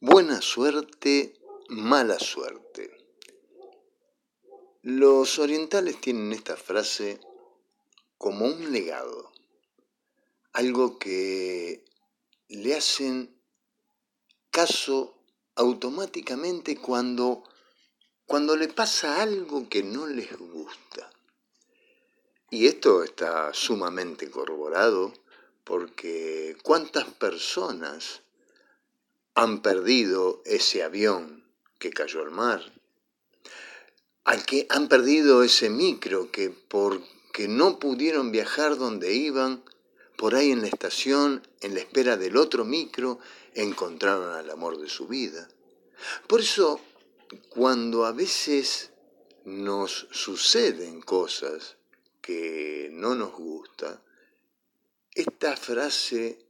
Buena suerte, mala suerte. Los orientales tienen esta frase como un legado, algo que le hacen caso automáticamente cuando, cuando le pasa algo que no les gusta. Y esto está sumamente corroborado porque cuántas personas han perdido ese avión que cayó al mar, al que han perdido ese micro que porque no pudieron viajar donde iban, por ahí en la estación, en la espera del otro micro, encontraron al amor de su vida. Por eso, cuando a veces nos suceden cosas que no nos gusta, esta frase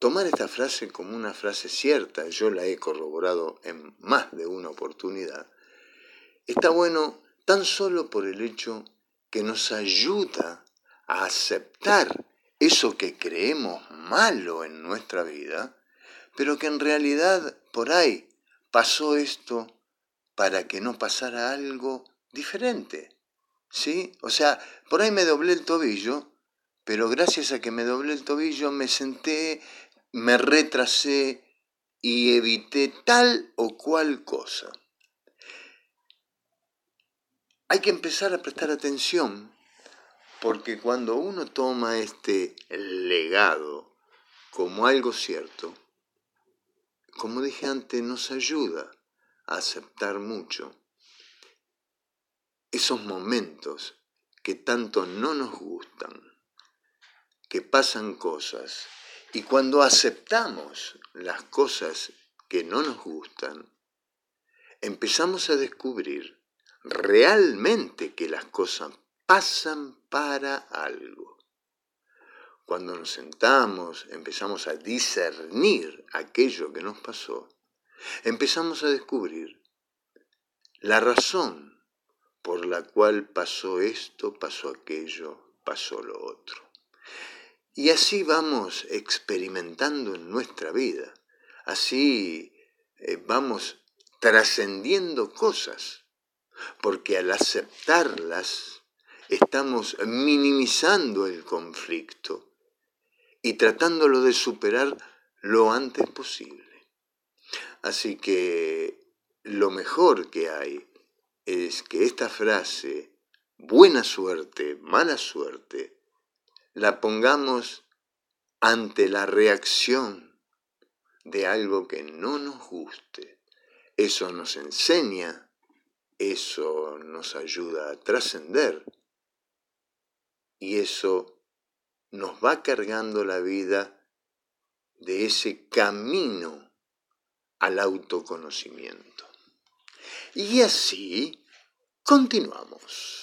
Tomar esta frase como una frase cierta, yo la he corroborado en más de una oportunidad, está bueno tan solo por el hecho que nos ayuda a aceptar eso que creemos malo en nuestra vida, pero que en realidad por ahí pasó esto para que no pasara algo diferente. ¿Sí? O sea, por ahí me doblé el tobillo, pero gracias a que me doblé el tobillo me senté me retrasé y evité tal o cual cosa. Hay que empezar a prestar atención porque cuando uno toma este legado como algo cierto, como dije antes, nos ayuda a aceptar mucho esos momentos que tanto no nos gustan, que pasan cosas y cuando aceptamos las cosas que no nos gustan, empezamos a descubrir realmente que las cosas pasan para algo. Cuando nos sentamos, empezamos a discernir aquello que nos pasó, empezamos a descubrir la razón por la cual pasó esto, pasó aquello, pasó lo otro. Y así vamos experimentando en nuestra vida, así eh, vamos trascendiendo cosas, porque al aceptarlas estamos minimizando el conflicto y tratándolo de superar lo antes posible. Así que lo mejor que hay es que esta frase, buena suerte, mala suerte, la pongamos ante la reacción de algo que no nos guste. Eso nos enseña, eso nos ayuda a trascender y eso nos va cargando la vida de ese camino al autoconocimiento. Y así continuamos.